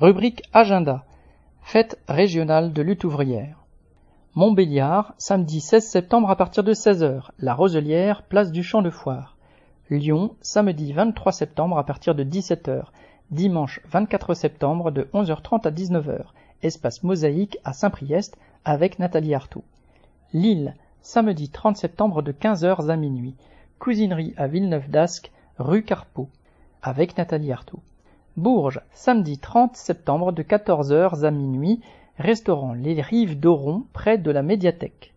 Rubrique Agenda. Fête régionale de lutte ouvrière. Montbéliard, samedi 16 septembre à partir de 16h, La Roselière, place du Champ de Foire. Lyon, samedi 23 septembre à partir de 17h, dimanche 24 septembre de 11h30 à 19h, espace mosaïque à Saint-Priest avec Nathalie Arthaud. Lille, samedi 30 septembre de 15h à minuit, cousinerie à Villeneuve d'Ascq, rue Carpeau, avec Nathalie Arthaud. Bourges, samedi 30 septembre de 14h à minuit, restaurant Les Rives d'Oron près de la médiathèque.